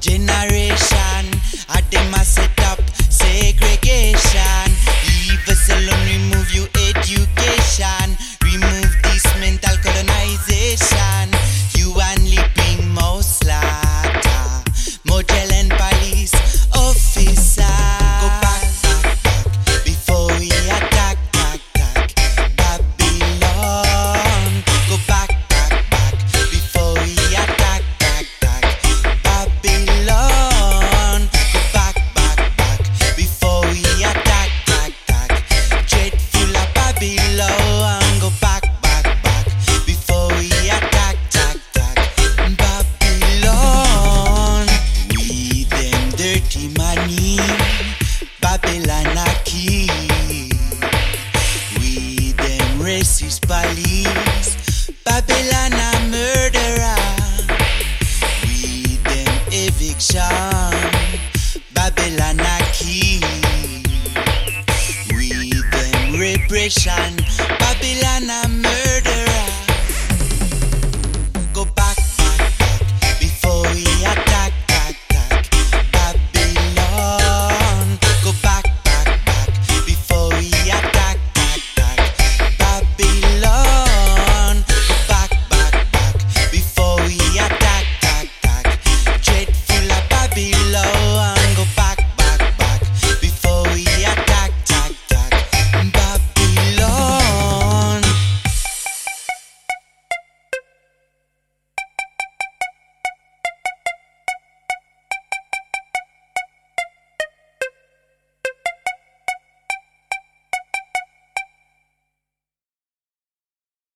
generation. A them a set up segregation. Repression. Babylon.